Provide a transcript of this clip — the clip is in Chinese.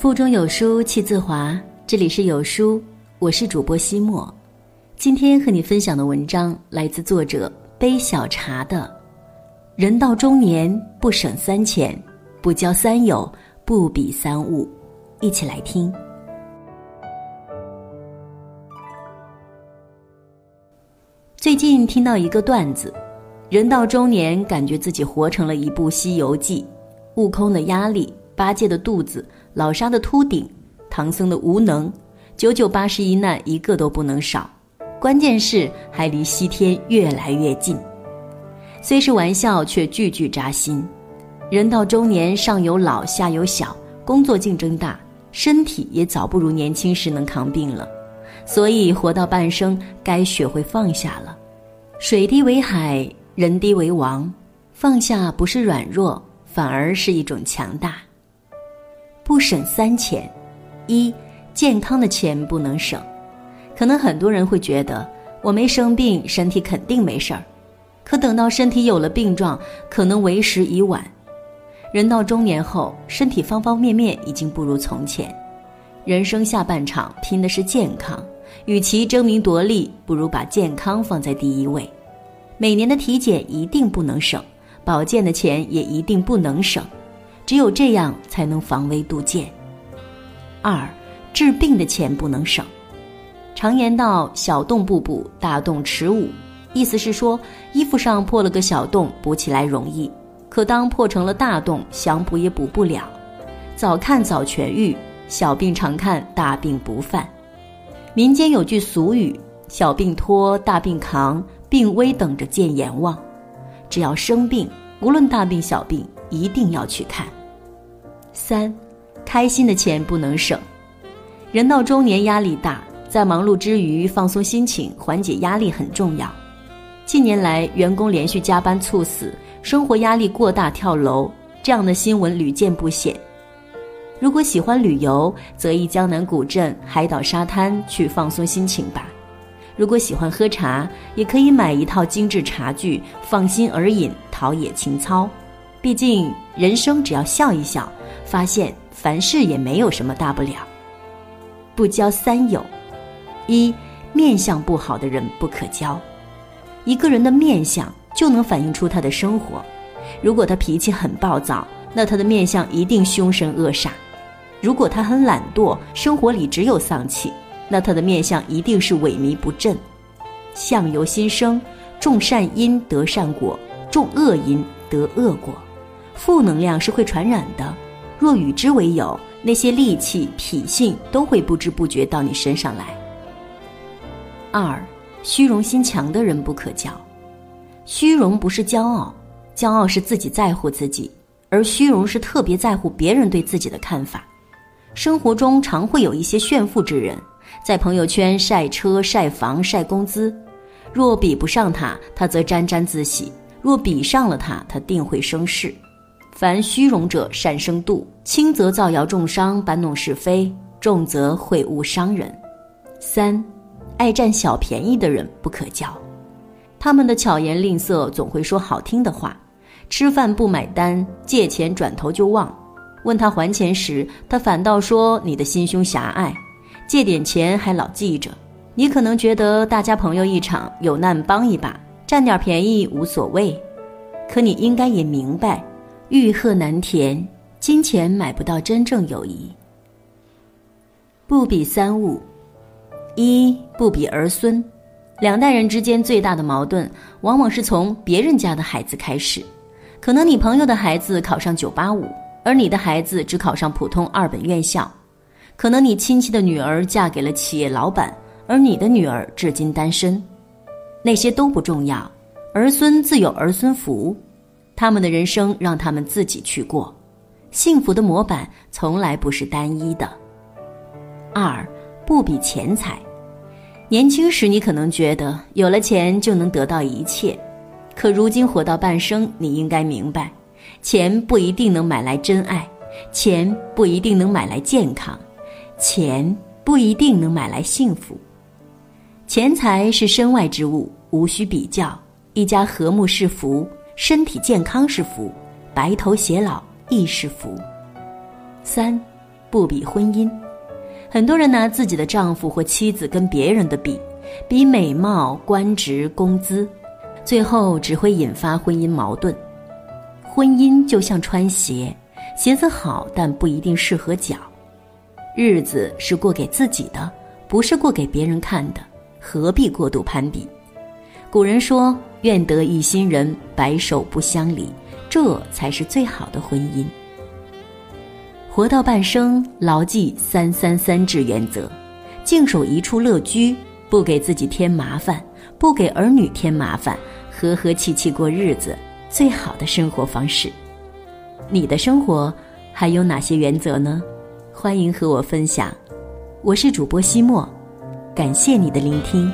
腹中有书气自华，这里是有书，我是主播西莫。今天和你分享的文章来自作者杯小茶的。人到中年不省三钱，不交三友不比三物。一起来听。最近听到一个段子：人到中年，感觉自己活成了一部《西游记》，悟空的压力，八戒的肚子。老沙的秃顶，唐僧的无能，九九八十一难一个都不能少。关键是还离西天越来越近。虽是玩笑，却句句扎心。人到中年，上有老，下有小，工作竞争大，身体也早不如年轻时能扛病了。所以活到半生，该学会放下了。水低为海，人低为王。放下不是软弱，反而是一种强大。不省三钱，一健康的钱不能省。可能很多人会觉得我没生病，身体肯定没事儿。可等到身体有了病状，可能为时已晚。人到中年后，身体方方面面已经不如从前。人生下半场拼的是健康，与其争名夺利，不如把健康放在第一位。每年的体检一定不能省，保健的钱也一定不能省。只有这样才能防微杜渐。二，治病的钱不能省。常言道：“小洞不补，大洞持五。”意思是说，衣服上破了个小洞，补起来容易；可当破成了大洞，想补也补不了。早看早痊愈，小病常看，大病不犯。民间有句俗语：“小病拖，大病扛，病危等着见阎王。”只要生病，无论大病小病，一定要去看。三，开心的钱不能省。人到中年压力大，在忙碌之余放松心情、缓解压力很重要。近年来，员工连续加班猝死，生活压力过大跳楼，这样的新闻屡见不鲜。如果喜欢旅游，则依江南古镇、海岛沙滩去放松心情吧。如果喜欢喝茶，也可以买一套精致茶具，放心而饮，陶冶情操。毕竟人生只要笑一笑。发现凡事也没有什么大不了。不交三友，一面相不好的人不可交。一个人的面相就能反映出他的生活。如果他脾气很暴躁，那他的面相一定凶神恶煞；如果他很懒惰，生活里只有丧气，那他的面相一定是萎靡不振。相由心生，种善因得善果，种恶因得恶果。负能量是会传染的。若与之为友，那些戾气、脾性都会不知不觉到你身上来。二，虚荣心强的人不可交。虚荣不是骄傲，骄傲是自己在乎自己，而虚荣是特别在乎别人对自己的看法。生活中常会有一些炫富之人，在朋友圈晒车、晒房、晒工资。若比不上他，他则沾沾自喜；若比上了他，他定会生事。凡虚荣者善生妒，轻则造谣重伤，搬弄是非；重则会误伤人。三，爱占小便宜的人不可交。他们的巧言令色，总会说好听的话。吃饭不买单，借钱转头就忘。问他还钱时，他反倒说你的心胸狭隘。借点钱还老记着。你可能觉得大家朋友一场，有难帮一把，占点便宜无所谓。可你应该也明白。欲壑难填，金钱买不到真正友谊。不比三物，一不比儿孙。两代人之间最大的矛盾，往往是从别人家的孩子开始。可能你朋友的孩子考上九八五，而你的孩子只考上普通二本院校。可能你亲戚的女儿嫁给了企业老板，而你的女儿至今单身。那些都不重要，儿孙自有儿孙福。他们的人生让他们自己去过，幸福的模板从来不是单一的。二不比钱财，年轻时你可能觉得有了钱就能得到一切，可如今活到半生，你应该明白，钱不一定能买来真爱，钱不一定能买来健康，钱不一定能买来幸福。钱财是身外之物，无需比较，一家和睦是福。身体健康是福，白头偕老亦是福。三，不比婚姻。很多人拿自己的丈夫或妻子跟别人的比，比美貌、官职、工资，最后只会引发婚姻矛盾。婚姻就像穿鞋，鞋子好，但不一定适合脚。日子是过给自己的，不是过给别人看的，何必过度攀比？古人说：“愿得一心人，白首不相离。”这才是最好的婚姻。活到半生，牢记三三三制原则，静守一处乐居，不给自己添麻烦，不给儿女添麻烦，和和气气过日子，最好的生活方式。你的生活还有哪些原则呢？欢迎和我分享。我是主播西莫，感谢你的聆听。